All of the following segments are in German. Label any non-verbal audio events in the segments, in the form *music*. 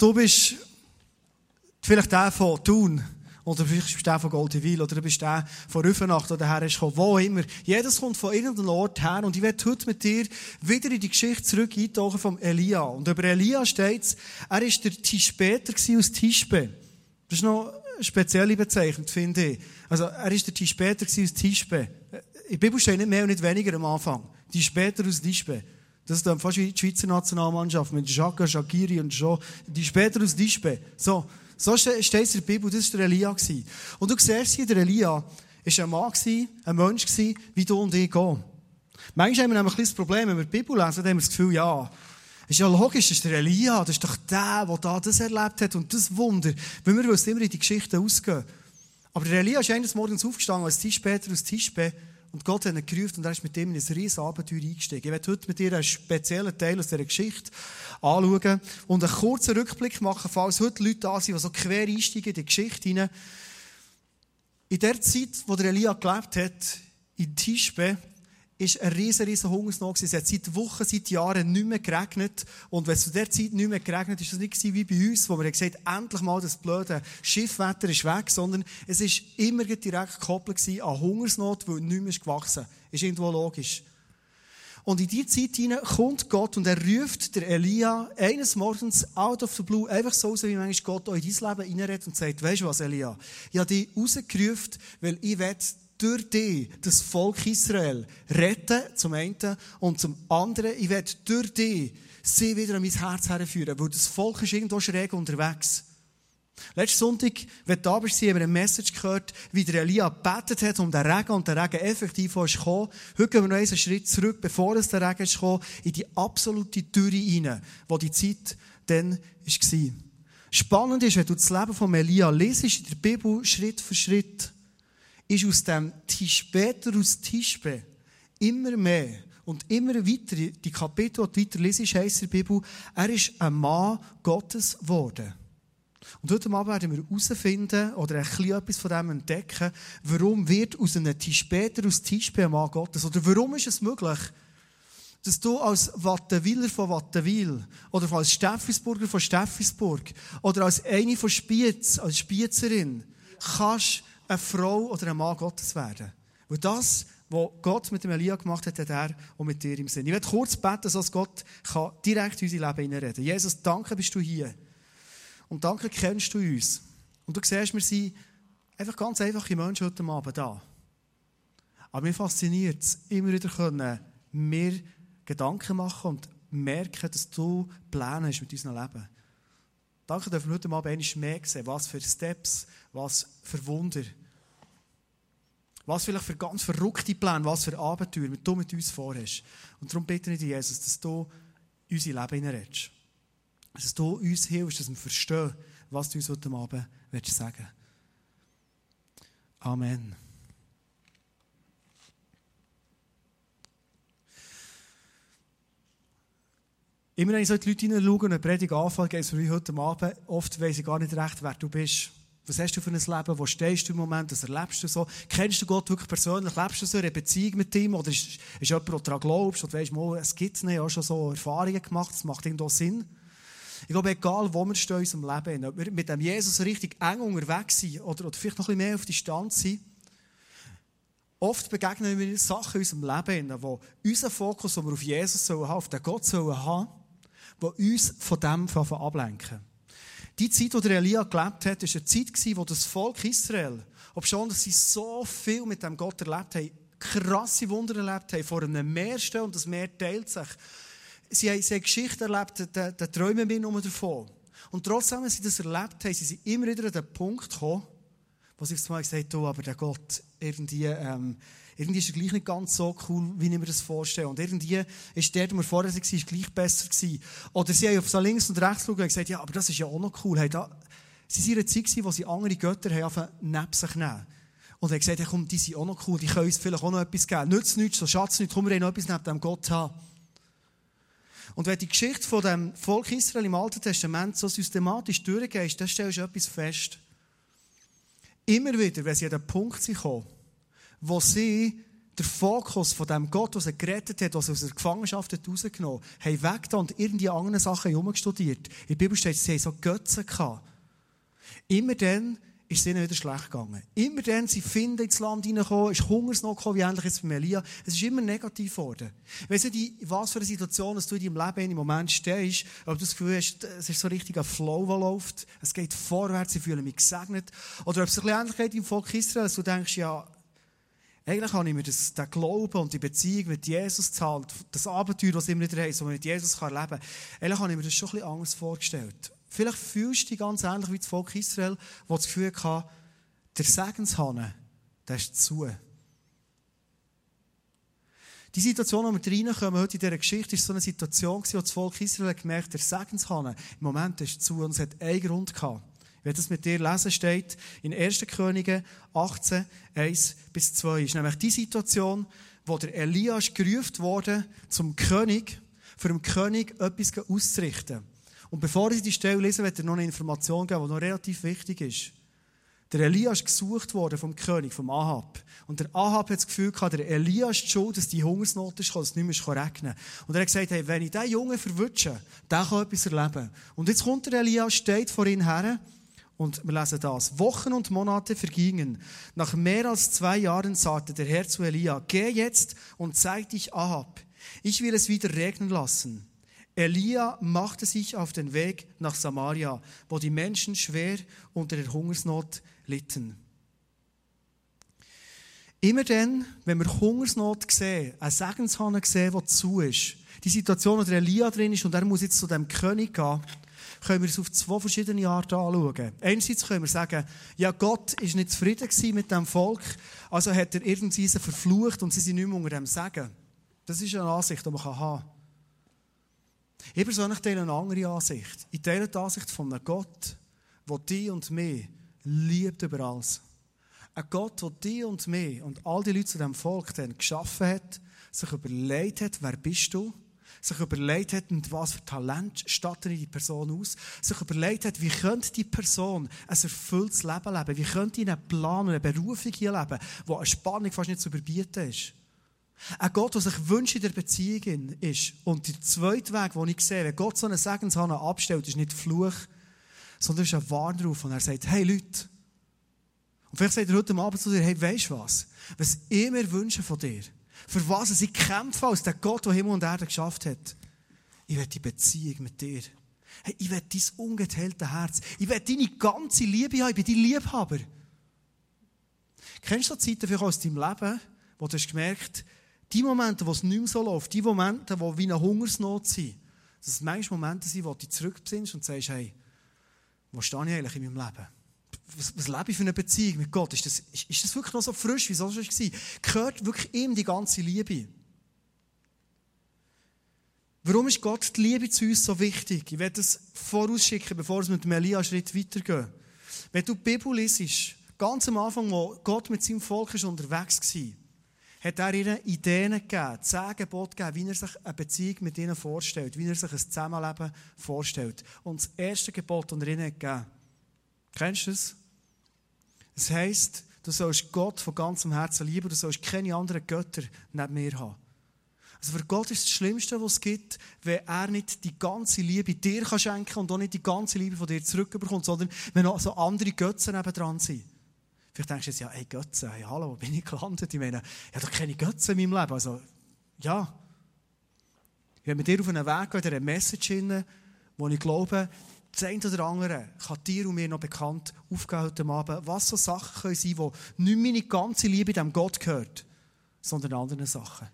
du bist vielleicht der von Thun, oder vielleicht bist du der von Goldewil, oder du bist der von Rüfenacht, oder her ist gekommen, wo immer. Jedes kommt von irgendeinem Ort her, und ich werde heute mit dir wieder in die Geschichte zurück eintauchen vom Elia. Und über Elia steht es, er war der Tispeter aus Tispe. Das ist noch eine spezielle Bezeichnung, finde ich. Also, er ist der Tispeter aus Tispe. In der Bibel steht nicht mehr und nicht weniger am Anfang. Tispeter aus Tispe. Das ist dann fast wie die Schweizer Nationalmannschaft mit Jacques, Shakiri und schon. Die später aus Dispe. So. So steht es in der Bibel. Das war der Elia. Und du siehst hier, der Elia war ein Mann, ein Mensch, wie du und ich gehen. Manchmal haben wir ein das Problem, wenn wir die Bibel lesen, dann haben wir das Gefühl, ja, ist ja logisch, das ist der Elia, das ist doch der, der da das erlebt hat und das Wunder. Weil wir wollen immer in die Geschichte ausgehen. Aber der Elia ist eines Morgens aufgestanden, als Tisch später aus Tispe und Gott hat ihn gerufen und er ist mit ihm in ein riesiges Abenteuer eingestiegen. Ich werde heute mit dir einen speziellen Teil aus dieser Geschichte anschauen und einen kurzen Rückblick machen, falls heute Leute da sind, die so quer einsteigen in die Geschichte hinein. In der Zeit, wo der Elia gelebt hat, in Tischbe, ist ein riesen, riesen Hungersnot Es hat seit Wochen, seit Jahren nicht mehr geregnet. Und wenn es zu der Zeit nicht mehr geregnet ist, es nicht wie bei uns, wo wir gesagt haben, endlich mal das blöde Schiffwetter ist weg, sondern es ist immer direkt gekoppelt an Hungersnot, weil nicht mehr ist gewachsen. Ist irgendwo logisch. Und in diese Zeit hinein kommt Gott und er ruft der Elia eines Morgens out of the blue, einfach so, wie manchmal Gott auch in dein Leben reinredet und sagt, weisst du was, Elia? Ich habe dich rausgerufen, weil ich will durch dich das Volk Israel retten, zum einen, und zum anderen, ich werde durch dich sie wieder an mein Herz herführen, weil das Volk ist irgendwo schräg unterwegs. Letzten Sonntag, wenn du bist, haben wir eine Message gehört, wie der Elia gebetet hat um den Regen und der Regen effektiv ist gekommen. Heute gehen wir noch einen Schritt zurück, bevor es der Regen ist gekommen, in die absolute Dürre hinein, wo die Zeit dann war. Spannend ist, wenn du das Leben von Elia lesest in der Bibel Schritt für Schritt, ist aus dem später aus Tischbe immer mehr und immer weiter, die Kapitel, die du weiter liest, heisst in der Bibel, er ist ein Mann Gottes geworden. Und heute Abend werden wir herausfinden oder ein bisschen etwas von dem entdecken, warum wird aus einem später aus Tischbe ein Mann Gottes? Oder warum ist es möglich, dass du als Wattenwiler von Wattenwil oder als Steffisburger von Steffisburg oder als eine von Spiez, als Spiezerin, kannst eine Frau oder ein Mann Gottes werden. Weil das, was Gott mit dem Elia gemacht hat, hat er auch mit dir im Sinn. Ich werde kurz beten, dass Gott kann direkt in unser Leben hineinreden Jesus, danke bist du hier. Und danke kennst du uns. Und du siehst, wir sind einfach ganz einfache Menschen heute Abend da. Aber mir fasziniert es, immer wieder können, mehr Gedanken machen und merken, dass du Pläne hast mit unserem Leben. Danke, dass wir heute Abend einmal mehr sehen, was für Steps, was für Wunder was vielleicht für ganz verrückte Pläne, was für Abenteuer du mit uns vorhast. Und darum bitte ich dich, Jesus, dass du in unser Leben hineinredest. Dass du uns hilfst, dass wir verstehen, was du uns heute Abend willst sagen Amen. Immer wenn ich so die Leute hineinschaue und eine Predigt anfange, geht es für mich heute Abend, oft weiss ich gar nicht recht, wer du bist. Was hast du für ein Leben? Wo stehst du im Moment? Was erlebst du so? Kennst du Gott wirklich persönlich? Lebst du so eine Beziehung mit ihm? Oder ist, ist jemand, der daran glaubst? Oder weißt du, es gibt nicht, auch schon so Erfahrungen gemacht, das macht irgendwo Sinn. Ich glaube, egal wo wir stehen in unserem Leben, ob wir mit dem Jesus richtig eng unterwegs sind oder, oder vielleicht noch ein bisschen mehr auf Distanz sind, oft begegnen wir Sachen in unserem Leben, wo unser Fokus, den wir auf Jesus haben, auf den Gott haben, die uns von dem ablenken. Die Zeit, in der Elia gelebt hat, war eine Zeit, wo das Volk Israel, ob schon, dass sie so viel mit dem Gott erlebt haben, krasse Wunder erlebt haben, vor einem Meer stehen und das Meer teilt sich. Sie haben, sie haben Geschichten erlebt, da, da träumen wir nur davon. Und trotzdem, wenn sie das erlebt haben, sie sind immer wieder an den Punkt gekommen, wo sie mal gesagt haben, oh, aber der Gott, irgendwie, ähm, irgendwie ist er gleich nicht ganz so cool, wie ich mir das vorstelle. Und irgendwie ist der, der wir vorher waren, gleich besser gewesen. Oder sie haben auf so links und rechts geschaut und gesagt, ja, aber das ist ja auch noch cool. Hey, da, sie waren in einer Zeit, wo sie andere Götter haben neben sich nehmen. Und haben gesagt, hey, komm, die sind auch noch cool, die können uns vielleicht auch noch etwas geben. Nützt nichts, so Schatz nicht, komm, wir haben noch etwas neben dem Gott haben. Und wenn die Geschichte von dem Volk Israel im Alten Testament so systematisch durchgehst, dann stellst du etwas fest. Immer wieder, wenn sie an den Punkt kommen, wo sie der Fokus von dem Gott, der sie gerettet hat, der sie aus der Gefangenschaft hat rausgenommen hat, weggetan und irgendwie andere Sachen herumgestudiert. In der Bibel steht, sie haben so Götzen gehabt. Immer dann ist es ihnen wieder schlecht gegangen. Immer dann, sie finden ins Land hineingekommen, ist Hungersnot gekommen, wie ähnlich jetzt bei Elia. Es ist immer negativ geworden. Weißt du, die, was für eine Situation, dass du in deinem Leben im Moment stehst, ob du das Gefühl hast, es ist so richtig ein Flow, der läuft, es geht vorwärts, ich fühle mich gesegnet. Oder ob es ein bisschen ähnlich geht im Volk Israel, dass du denkst, ja, eigentlich habe ich mir das, den Glauben und die Beziehung mit Jesus zahlt, das Abenteuer, das immer wieder heißt, wo man mit Jesus kann leben kann, eigentlich habe ich mir das schon ein bisschen anders vorgestellt. Vielleicht fühlst du dich ganz ähnlich wie das Volk Israel, wo das Gefühl hatte, der Segenshahn, der ist zu. Die Situation, in der wir reinkommen heute in dieser Geschichte, ist so eine Situation, wo das Volk Israel gemerkt hat, der Segenshahn im Moment ist zu und es hat einen Grund gehabt. Ich werde das mit dir lesen, steht in 1. Könige 18, 1 bis 2. Ist nämlich die Situation, wo der Elias gerufen wurde zum König, für den König etwas auszurichten. Und bevor ich die Stelle lese, werde ich noch eine Information geben, die noch relativ wichtig ist. Der Elias gesucht worden vom König, vom Ahab. Und der Ahab hat das Gefühl gehabt, der Elias ist schuld, dass die Hungersnot ist, dass es nicht mehr regnen Und er hat gesagt, hey, wenn ich diesen Jungen verwünsche, der kann etwas erleben. Und jetzt kommt der Elias, steht vor ihm her, und wir lesen das. Wochen und Monate vergingen. Nach mehr als zwei Jahren sagte der Herr zu Elia, geh jetzt und zeig dich Ahab. Ich will es wieder regnen lassen. Elia machte sich auf den Weg nach Samaria, wo die Menschen schwer unter der Hungersnot litten. Immer dann, wenn wir Hungersnot sehen, einen Segenshahn sehen, der zu ist, die Situation, wo der Elia drin ist und er muss jetzt zu dem König gehen, können wir es auf zwei verschiedene Arten anschauen. Einerseits können wir sagen, ja, Gott ist nicht zufrieden mit dem Volk, also hat er irgendwie verflucht und sie sind nicht mehr unter dem Segen. Das ist eine Ansicht, die man haben kann. Ich persönlich teile eine andere Ansicht. Ich teile die Ansicht von einem Gott, der dich und mich liebt über alles. Ein Gott, der dich und mich und all die Leute zu diesem Volk geschaffen hat, sich überlegt hat, wer bist du? Sich überlegt hat, mit was für Talent stattet die Person aus, sich überlegt hat, wie könnte die Person ein erfülltes Leben leben, wie könnte ich einen Plan und eine Berufung hier leben, wo eine Spannung fast nicht zu überbieten ist. Ein Gott, der sich wünscht in der Beziehung ist. Und der zweite Weg, den ich sehe, wenn Gott so einen Segenshahn abstellt, ist nicht Fluch, sondern ist ein Warnruf. Und er sagt, hey Leute, und vielleicht sagt er heute Abend zu dir, hey, weisst du was? Was ich mir wünsche von dir, für was ich kämpfe als der Gott, der Himmel und Erde geschafft hat. Ich will die Beziehung mit dir. Hey, ich will dein ungeteilte Herz. Ich will deine ganze Liebe haben. Ich bin dein Liebhaber. Kennst du so Zeiten vielleicht aus deinem Leben, wo du hast gemerkt, die Momente, wo es nicht mehr so läuft, die Momente, wo wie eine Hungersnot sind, dass es manchmal Momente sind, wo du zurückbesinnst und sagst, hey, wo stehe ich eigentlich in meinem Leben? Was, was lebe ich für eine Beziehung mit Gott? Ist das, ist, ist das wirklich noch so frisch, wie es schon war? Gehört wirklich ihm die ganze Liebe? Warum ist Gott die Liebe zu uns so wichtig? Ich werde das vorausschicken, bevor wir mit dem Elia Schritt weitergehen. Wenn du die Bibel liest, ganz am Anfang, wo Gott mit seinem Volk ist unterwegs war, hat er ihnen Ideen gegeben, zehn Gebote gegeben, wie er sich eine Beziehung mit ihnen vorstellt, wie er sich ein Zusammenleben vorstellt. Und das erste Gebot, das er ihnen gegeben Kennst du das? Das heisst, du sollst Gott von ganzem Herzen lieben, du sollst keine anderen Götter neben mir haben. Also für Gott ist das Schlimmste, was es gibt, wenn er nicht die ganze Liebe dir kann schenken und auch nicht die ganze Liebe von dir zurückbekommt, sondern wenn auch so andere Götzen dran sind. Vielleicht denkst du jetzt, ja, hey Götzen, hey, hallo, wo bin ich gelandet? Ich meine, ich habe doch keine Götzen in meinem Leben. Also, ja. Werde mit dir auf einen Weg gehen, in einer Message hin, wo ich glaube, das eine oder andere kann dir und mir noch bekannt aufgehen heute Abend, was so Sachen können sein können, die nicht meine ganze Liebe dem Gott gehört, sondern anderen Sachen.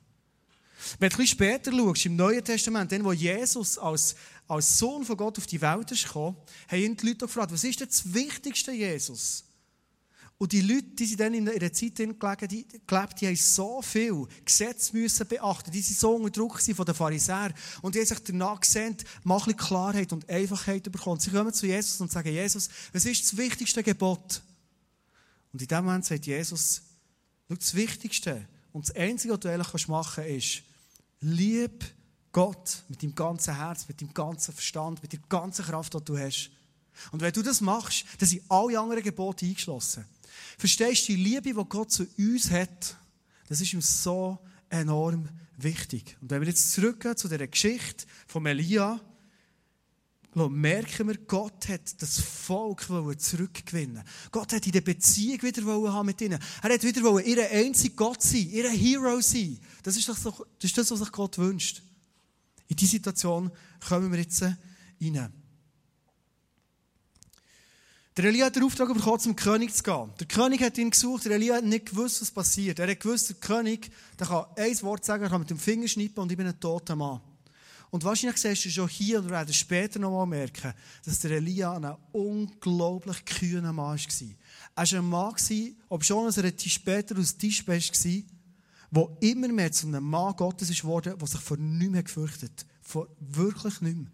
Wenn du ein bisschen später schaust, im Neuen Testament, dann, wo Jesus als, als Sohn von Gott auf die Welt gekommen, haben ihn die Leute gefragt, was ist denn das Wichtigste, Jesus? Und die Leute, die sind dann in einer Zeit gelebt, die, gelebt, die haben so viel Gesetz müssen beachten. Die sind so unter Druck von den Pharisäern. Und die haben sich danach gesehen, mal ein Klarheit und Einfachheit bekommen. Sie kommen zu Jesus und sagen, Jesus, was ist das wichtigste Gebot? Und in dem Moment sagt Jesus, das Wichtigste und das Einzige, was du eigentlich machen kannst, ist, lieb Gott mit deinem ganzen Herz, mit deinem ganzen Verstand, mit der ganzen Kraft, die du hast. Und wenn du das machst, dann sind alle anderen Gebote eingeschlossen. Verstehst du die Liebe, die Gott zu uns hat? Das ist ihm so enorm wichtig. Und wenn wir jetzt zurückgehen zu dieser Geschichte von Elia, merken wir, Gott hat das Volk zurückgewinnen Gott hat in der Beziehung wieder haben mit ihnen. Er hat wieder ihr einziger Gott sein, ihr Hero sein. Das ist, das, das ist das, was sich Gott wünscht. In diese Situation kommen wir jetzt rein. Der Elia hat den Auftrag bekommen, zum König zu gehen. Der König hat ihn gesucht, der Elia hat nicht gewusst, was passiert. Er hat gewusst, der König der kann ein Wort sagen, er kann mit dem Finger schnippen und ich bin ein toter Mann. Und wahrscheinlich siehst du schon hier, und werden später noch mal merken, dass der Elia ein unglaublich kühner Mann war. Er war ein Mann, ob schon er ein später aus Tischbest war, der immer mehr zu einem Mann Gottes ist geworden, der sich vor nichts mehr gefürchtet. Vor wirklich mehr.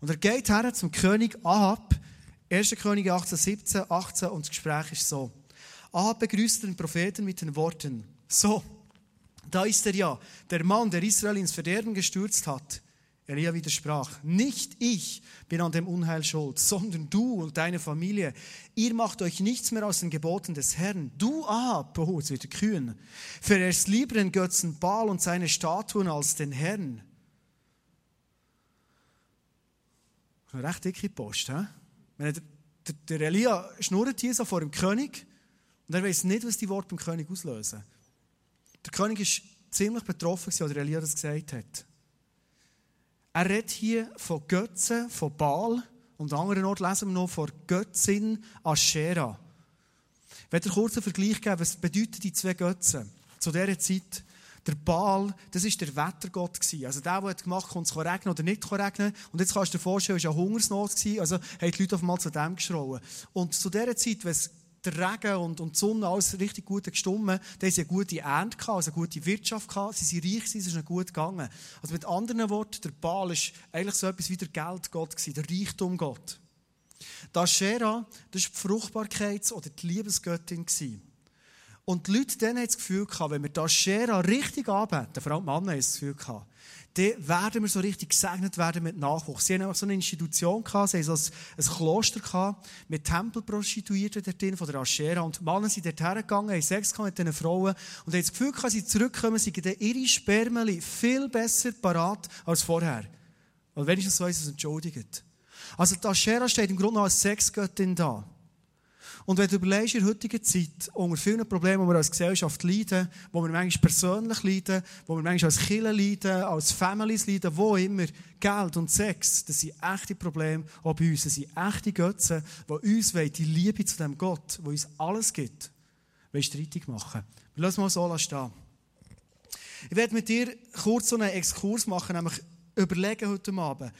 Und er geht her zum König Ahab, 1. Könige 18, 17, 18 und das Gespräch ist so. Ahab begrüßt den Propheten mit den Worten, so, da ist er ja, der Mann, der Israel ins Verderben gestürzt hat. Elia widersprach, nicht ich bin an dem Unheil schuld, sondern du und deine Familie. Ihr macht euch nichts mehr aus den Geboten des Herrn. Du, Ahab, oh, jetzt wird kühn, verehrst lieber den Götzen Baal und seine Statuen als den Herrn. Recht dicke Post, hä? Der, Elia schnurrt hier so vor dem König und er weiß nicht, was die Worte beim König auslösen. Der König ist ziemlich betroffen, als der Elia das gesagt hat. Er redet hier von Götzen, von Baal und an anderen Orten lesen wir noch von Götzin Aschera. Ich werde kurz einen Vergleich geben, was bedeuten die zwei Götzen zu dieser Zeit. Der Baal, das war der Wettergott. Also der, der hat gemacht, konnte es regnen oder nicht regnen. Und jetzt kannst du dir vorstellen, es war eine Hungersnot. Also haben die Leute auf einmal zu dem geschrauen. Und zu dieser Zeit, wenn der Regen und, und die Sonne alles richtig gut gestummen, da haben sie eine gute Ernte gehabt, also eine gute Wirtschaft gehabt, sie sind reich, es ist ihnen gut gegangen. Also mit anderen Worten, der Baal ist eigentlich so etwas wie der Geldgott gewesen, der Reichtumgott. Das Shera, das war die Fruchtbarkeits- oder die Liebesgöttin gewesen. Und die Leute dann haben das Gefühl gehabt, wenn wir das Shera richtig anbeten, vor allem die Männer haben das Gefühl gehabt, dann werden wir so richtig gesegnet werden mit Nachwuchs. Sie haben auch so eine Institution gehabt, sie haben so ein, Kloster gehabt, mit Tempelprostituierten dort drin, von der Aschera. Und Männer sind dort hergegangen, haben Sex gehabt mit diesen Frauen und haben das Gefühl gehabt, sie zurückkommen, sie dann ihre Spermeli viel besser parat als vorher. Wenn ich das weiss, es entschuldigt. Also die Aschera steht im Grunde als Sexgöttin da. Und wenn du überlegst, in der heutigen Zeit, unter vielen Problemen, die wir als Gesellschaft leiden, wo wir manchmal persönlich leiden, wo wir manchmal als Kinder leiden, als Families leiden, wo immer, Geld und Sex, das sind echte Probleme auch bei uns. Das sind echte Götzen, die uns die Liebe zu dem Gott, der uns alles gibt, streitig machen. Wir lassen mal so stehen. Ich werde mit dir kurz so einen Exkurs machen, nämlich überlegen heute Abend,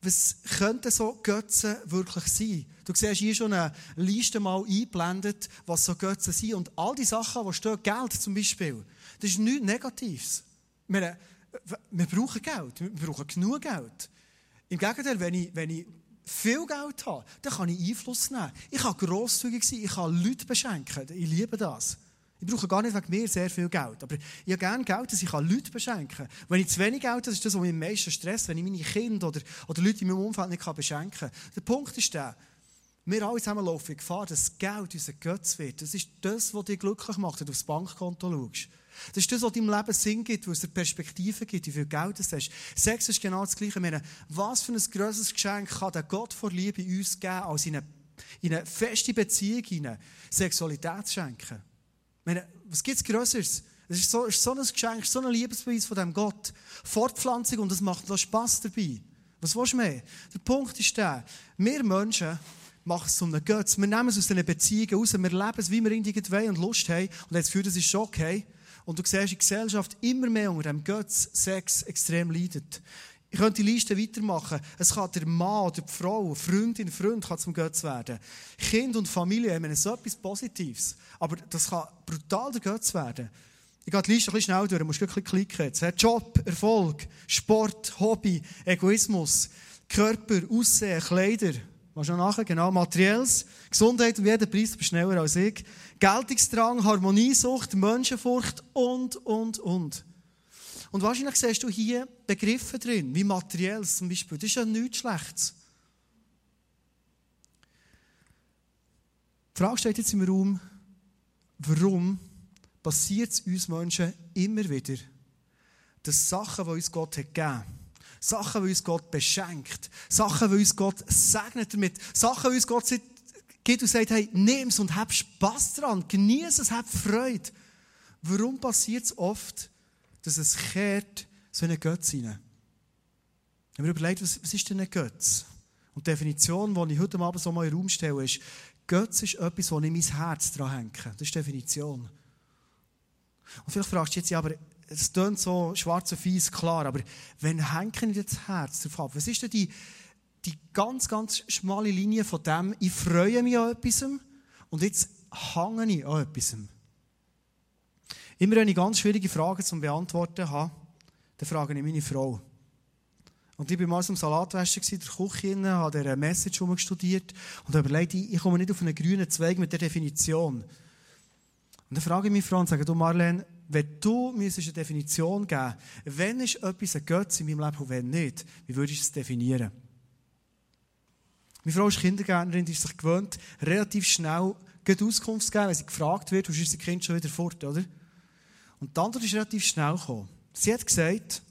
was könnten so Götzen wirklich sein? Du siehst hier schon eine Liste mal eingeblendet, was so Götzen sind. Und all die Sachen, die stehen, Geld zum Beispiel, das ist nichts Negatives. Wir, wir brauchen Geld, wir brauchen genug Geld. Im Gegenteil, wenn ich, wenn ich viel Geld habe, dann kann ich Einfluss nehmen. Ich kann grosszügig sein, ich kann Leute beschenken. Ich liebe das. Ich brauche gar nicht wegen mir sehr viel Geld. Aber ich habe gerne Geld, dass ich Leute beschenken kann. Wenn ich zu wenig Geld habe, ist das, was mich am meisten stresst, wenn ich meine Kinder oder, oder Leute in meinem Umfeld nicht beschenken kann. Der Punkt ist der, wir alle zusammen laufen Gefahr, dass Geld unser Götz wird. Das ist das, was dich glücklich macht, wenn du aufs Bankkonto schaust. Das ist das, was deinem Leben Sinn gibt, was dir Perspektive gibt, wie viel Geld du hast. Sex ist genau das Gleiche. Meine, was für ein grosses Geschenk kann der Gott vor Liebe uns geben, als in eine, in eine feste Beziehung, in eine Sexualität zu schenken? Meine, was gibt es Größeres? Es ist so, ist so ein Geschenk, so ein Liebesbeweis von dem Gott. Fortpflanzung und es macht noch Spass dabei. Was willst du mehr? Der Punkt ist der, wir Menschen machen es zu einem Götz. Wir nehmen es aus diesen Beziehungen raus, wir leben es, wie wir irgendwie wollen und Lust haben. Und jetzt das ist schon okay. Und du siehst, der Gesellschaft immer mehr unter dem Götz Sex extrem leidet. Ich könnte die Liste weitermachen. Es kann der Mann oder die Frau, Freundin, Freund kann zum Götz werden. Kind und Familie haben so etwas Positives. Aber das kann brutal der Götz werden. Ich gehe die Liste ein bisschen schnell durch, du musst bisschen klicken jetzt. Job, Erfolg, Sport, Hobby, Egoismus, Körper, Aussehen, Kleider. Machst nachher? Genau. Materielles, Gesundheit um jeden Preis, du bist schneller als ich. Geltungsdrang, Harmoniesucht, Menschenfurcht und, und, und. Und wahrscheinlich siehst du hier Begriffe drin, wie materielles zum Beispiel. Das ist ja nichts Schlechtes. Die Frage steht jetzt im Raum, warum passiert es uns Menschen immer wieder, dass Sachen, die uns Gott hat gegeben Sachen, die uns Gott beschenkt, Sachen, die uns Gott segnet damit, Sachen, die uns Gott gibt und sagt, hey, nimm es und hab Spass dran, genieße es, hab Freude. Warum passiert es oft, dass es kehrt so eine Götze rein? Ich habe mir überlegt, was, was ist denn ein Götz? Und die Definition, die ich heute Abend so mal in den Raum stelle, ist, Götz ist etwas, wo ich mein Herz dran hänge. Das ist die Definition. Und vielleicht fragst du jetzt, ja, aber es klingt so schwarz und fies, klar, aber wenn hänge ich das Herz drauf ab? Was ist denn die, die ganz, ganz schmale Linie von dem, ich freue mich an etwas und jetzt hänge ich an etwas? Immer wenn ich ganz schwierige Fragen zu beantworten habe, dann frage ich meine Frau. Und ich war mal im Salatwäscher in der Küche, habe diese Message studiert und habe überlegt, ich komme nicht auf einen grünen Zweig mit der Definition. Und dann frage ich meine Frau und sage, du Marlene, wenn du eine Definition geben wenn ist etwas ein Götze in meinem Leben und wenn nicht, wie würdest du es definieren? Meine Frau ist Kindergärtnerin, die ist sich gewöhnt, relativ schnell Auskunft zu geben, wenn sie gefragt wird, ist das Kind schon wieder fort, oder? Und die Antwort ist relativ schnell gekommen. Sie hat gesagt,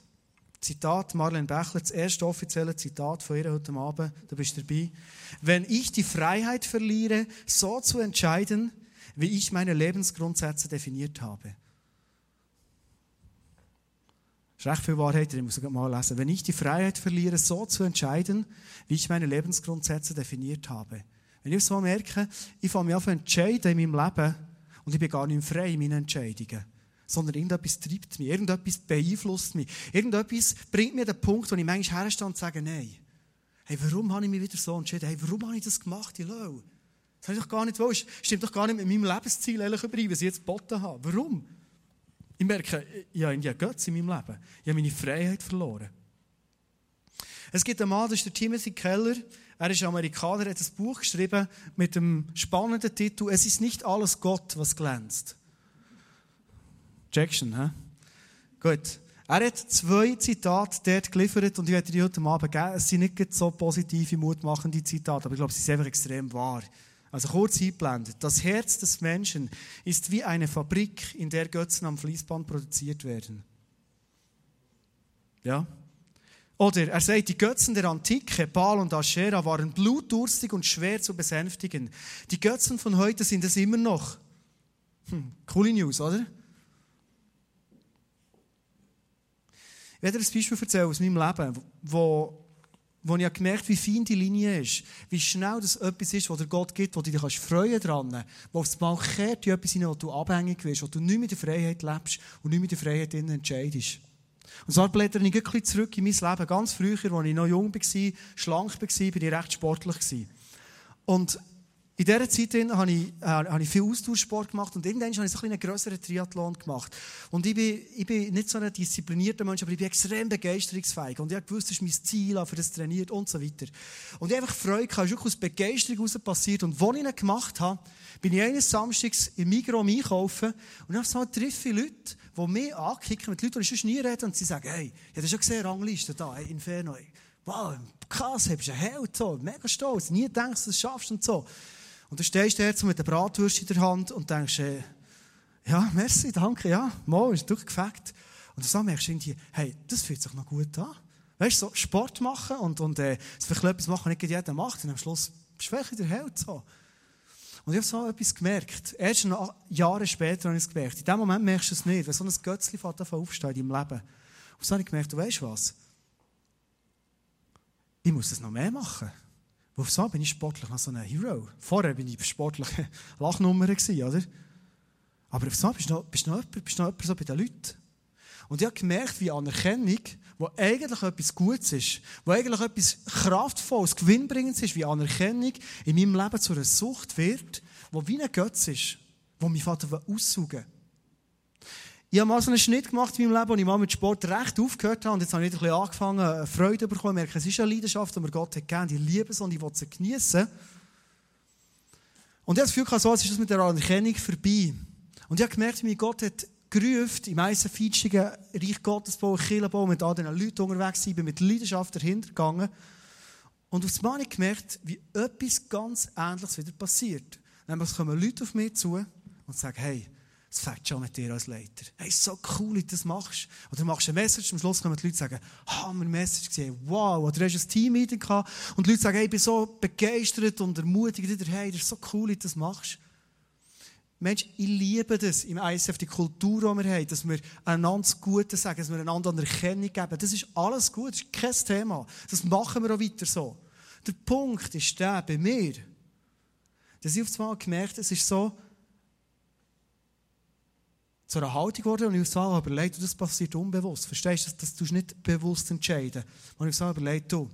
Zitat Marlene Bechler, das erste offizielle Zitat von ihr heute Abend, du bist dabei. Wenn ich die Freiheit verliere, so zu entscheiden, wie ich meine Lebensgrundsätze definiert habe. Das ist recht viel Wahrheit, ich muss mal lesen. Wenn ich die Freiheit verliere, so zu entscheiden, wie ich meine Lebensgrundsätze definiert habe. Wenn ich so merke, ich fange mich an zu entscheiden in meinem Leben und ich bin gar nicht frei in meinen Entscheidungen sondern irgendetwas treibt mich, irgendetwas beeinflusst mich, irgendetwas bringt mir den Punkt, wo ich manchmal herstehe und sage, nein, hey, warum habe ich mich wieder so entschieden? Hey, warum habe ich das gemacht? Hallo? Das habe ich doch gar nicht wollen. Stimmt doch gar nicht mit meinem Lebensziel ehrlich überein, was ich jetzt geboten habe. Warum? Ich merke, ich habe irgendwie Götz in meinem Leben. Ich habe meine Freiheit verloren. Es gibt einen Mann, das ist der Timothy Keller. Er ist Amerikaner, er hat ein Buch geschrieben mit dem spannenden Titel Es ist nicht alles Gott, was glänzt. Jackson, hä? Gut. Er hat zwei Zitate dort geliefert und ich werde die heute Abend geben. Es sind nicht so positive, mutmachende Zitate, aber ich glaube, sie sind einfach extrem wahr. Also kurz einblendet. Das Herz des Menschen ist wie eine Fabrik, in der Götzen am Fließband produziert werden. Ja? Oder er sagt, die Götzen der Antike, Baal und Aschera, waren blutdurstig und schwer zu besänftigen. Die Götzen von heute sind es immer noch. Hm, coole News, oder? Ich werde dir ein Beispiel erzählen aus meinem Leben, wo, wo ich gemerkt habe, wie fein die Linie ist, wie schnell das etwas ist, was dir Gott gibt, wo du dich kannst freuen dran, wo aufs Mal kehrt in etwas hinein, wo du abhängig wirst, wo du nicht mit der Freiheit lebst und nicht mit der Freiheit entscheidest. Und so blätter ich ein zurück in mein Leben. Ganz früher, als ich noch jung war, schlank war, bin ich recht sportlich. Und in dieser Zeit habe ich, äh, habe ich viel Austauschsport gemacht und irgendwann habe ich so einen grösseren Triathlon gemacht. Und ich bin, ich bin nicht so ein disziplinierter Mensch, aber ich bin extrem begeisterungsfähig. Und ich habe gewusst, das ist mein Ziel, für das trainiert und so weiter. Und ich habe einfach Freude gehabt, es ist wirklich aus Begeisterung heraus passiert. Und als ich ihn gemacht habe, bin ich eines Samstags im Migros einkaufen und habe so treffe Leute, die mich ankicken, mit Leuten, die ich sonst nie rede, und sie sagen, hey, ich habe schon gesehen, Rangliste da, Inferno. Wow, krass, bist ein Held, so, mega stolz, nie denkst, dass du es schaffst und so. Und du stehst so mit der Bratwurst in der Hand und denkst, äh, ja, merci, danke, ja, mal, ist durchgefegt. Und dann merkst du irgendwie, hey, das fühlt sich noch gut an. Weißt du, so Sport machen und, und äh, vielleicht etwas machen, nicht jeder macht. Und am Schluss bist du vielleicht der Held. So. Und ich habe so etwas gemerkt. Erst noch Jahre später habe ich es gemerkt. In dem Moment merkst du es nicht, weil so ein Götzchen fährt davon aufstehen in deinem Leben. Und so habe ich gemerkt, du weißt was? Ich muss das noch mehr machen. Auf so bin ich sportlich noch so ein Hero. Vorher bin ich sportliche *laughs* Lachnummer oder? Aber auf so bist du noch, bist noch, jemand, bist noch jemand so bei den Leuten. Und ich habe gemerkt, wie Anerkennung, wo eigentlich etwas Gutes ist, wo eigentlich etwas Kraftvolles, Gewinnbringendes ist, wie Anerkennung in meinem Leben zu einer Sucht wird, wo wie ein Götz ist, wo mein Vater aussaugen will. Ich habe mal so einen Schnitt gemacht in meinem Leben, wo ich mal mit Sport recht aufgehört habe. Und jetzt habe ich wieder ein bisschen angefangen, äh, Freude bekommen. Ich merke, es ist eine Leidenschaft, die mir Gott hat gegeben. Ich liebe es und ich will sie genießen. Und ich habe das Gefühl, so, es ist das mit der Anerkennung vorbei. Und ich habe gemerkt, wie Gott hat gerufen, in meisten Feitschungen, Reich Gottesbau, Kirchenbau, mit all diesen Leuten unterwegs sein, bin mit Leidenschaft dahinter gegangen. Und auf einmal habe ich gemerkt, wie etwas ganz Ähnliches wieder passiert. Nämlich, es kommen Leute auf mich zu und sagen, hey, Es fängt schon mit dir als Leiter. Hey, so cool, wie du das machst. Oder du machst eine Message, am Schluss kommen die Leute und sagen, Hammer Message gesehen, wow. Oder du hast ein Team-Meeting gehabt und die Leute sagen, hey, ich bin so begeistert und ermutigt wieder, hey, das ist so cool, wie du das machst. Mensch, ich liebe das im ISF, die Kultur, die wir haben, dass wir einander das Gute sagen, dass wir einander Erkennung geben. Das ist alles gut, das ist kein Thema. Das machen wir auch weiter so. Der Punkt ist der, bei mir, dass ich auf einmal gemerkt habe, es ist so, zu einer Haltung geworden und ich habe überlegt, das passiert unbewusst. Verstehst du, das, tust du nicht bewusst entscheiden. Und ich habe überlegt, du,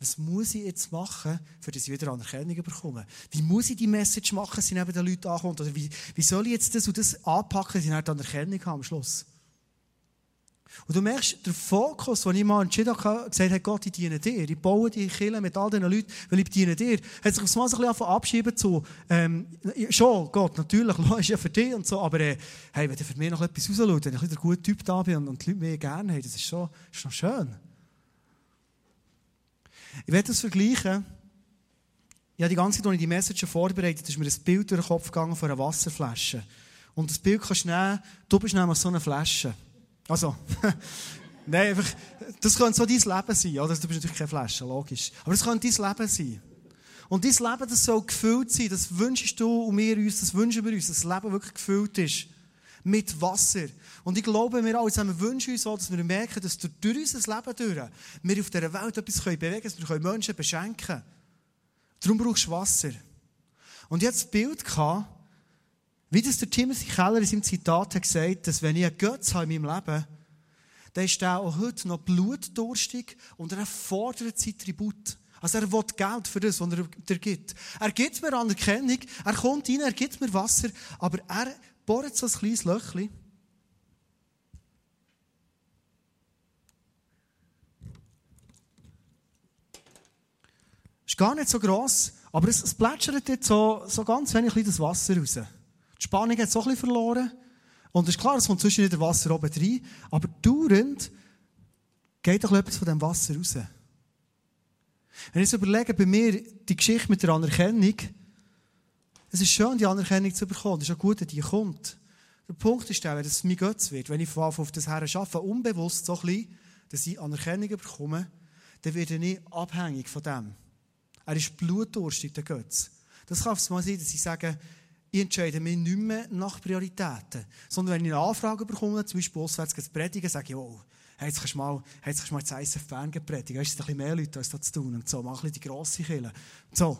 was muss ich jetzt machen, für dass ich wieder Anerkennung bekomme? Wie muss ich die Message machen, dass sie neben den Leuten ankommt? Oder wie, wie soll ich jetzt das und das anpacken, dass ich nicht Anerkennung habe am Schluss? Und du merkst, der Fokus, den ich mal entschieden habe, gesagt habe, Gott, ich diene dir. Ich baue die Kirche mit all diesen Leuten, weil ich diene dir. Hat sich aufs Mal ein bisschen abschieben zu, ähm, schon, Gott, natürlich, *laughs* ist ja für dich und so, aber, äh, hey, wenn du für mich noch etwas rausschaut, wenn ich ein guter Typ da bin und, und die Leute mich gerne haben, das ist schon, ist schön. Ich werde das vergleichen. Ja, die ganze Zeit, als ich die Message vorbereitet ist mir ein Bild durch den Kopf gegangen von einer Wasserflasche. Und das Bild kannst du nehmen, du bist nämlich so eine Flasche. Also, *laughs* nein, einfach, das könnte so dein Leben sein. Oder? Du bist natürlich keine Flasche, logisch. Aber das könnte dein Leben sein. Und dein Leben, das soll gefüllt sein. Das wünschst du und wir uns, das wünschen wir uns, dass das Leben wirklich gefüllt ist. Mit Wasser. Und ich glaube, wir alle zusammen wünschen uns auch, dass wir merken, dass durch unser Leben durch wir auf dieser Welt etwas bewegen können, dass wir Menschen beschenken können. Darum brauchst du Wasser. Und hatte das Bild gehabt, wie das der Timothy Keller in seinem Zitat hat gesagt, dass wenn ich einen Götz habe in meinem Leben, dann ist der auch heute noch blutdurstig und er fordert sein Tribut. Also er will Geld für das, was er dir gibt. Er gibt mir Anerkennung, er kommt rein, er gibt mir Wasser, aber er bohrt so ein kleines Löchchen. Ist gar nicht so gross, aber es, es plätschert jetzt so, so ganz wenig das Wasser raus. Spannung hat so ein bisschen verloren. Und es ist klar, es kommt zwischen wieder Wasser oben rein. Aber dauernd geht doch etwas von dem Wasser raus. Wenn ich jetzt überlege, bei mir die Geschichte mit der Anerkennung, es ist schön, die Anerkennung zu bekommen. Es ist auch gut, dass die kommt. Der Punkt ist der, dass es mein Götz wird. Wenn ich auf das Her arbeite, unbewusst so ein bisschen, dass ich Anerkennung bekomme, dann werde ich abhängig von dem. Er ist blutdurstig, der Götz. Das kann es mal sein, dass ich sage, ich entscheide mich nicht mehr nach Prioritäten. Sondern wenn ich eine Anfrage bekomme, zum Beispiel auswärts zu predigen, sage ich, oh, jetzt kannst du mal, hey, jetzt kannst du mal das ISF Bern predigen. Weißt du, ein bisschen mehr Leute als das zu tun. Und so, mach ein bisschen die grosse Kille. So,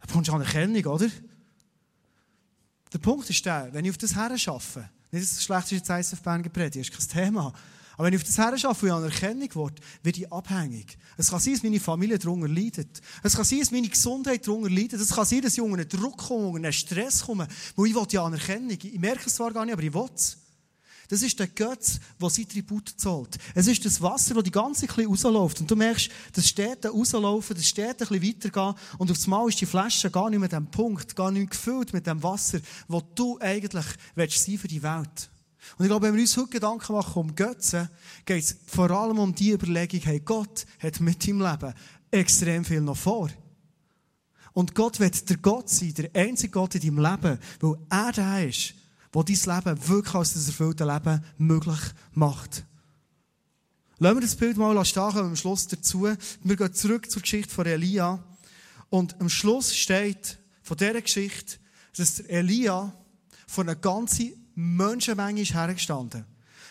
da bekommst du Anerkennung, oder? Der Punkt ist der, wenn ich auf das her schaffe, nicht, dass es schlecht ist, jetzt ISF Bern predigen, ist kein Thema. Aber wenn ich auf das herschaffe und Anerkennung will, werde ich abhängig. Es kann sein, dass meine Familie darunter leidet. Es kann sein, dass meine Gesundheit darunter leidet. Es kann sein, dass ich unter einen Druck komme, unter einen Stress komme, wo ich will die Anerkennung. Ich merke es zwar gar nicht, aber ich will es. Das ist der Götz, der sein Tribut zahlt. Es ist das Wasser, das die ganze Zeit rausläuft. Und du merkst, das steht da rauslaufen, das steht ein bisschen weitergehen. Und aufs Mal ist die Flasche gar nicht mit dem Punkt, gar nicht gefüllt mit dem Wasser, wo du eigentlich willst sein für die Welt. Und ich glaube, wenn wir uns heute Gedanken machen um Götzen, geht es vor allem um die Überlegung, hey, Gott hat mit deinem Leben extrem viel noch vor. Und Gott wird der Gott sein, der einzige Gott in deinem Leben, weil er der ist, der dein Leben wirklich als das erfüllte Leben möglich macht. Lassen wir das Bild mal stehen, am Schluss dazu. Wir gehen zurück zur Geschichte von Elia. Und am Schluss steht von dieser Geschichte, dass Elia von einer ganzen Menschenmenge ist hergestanden.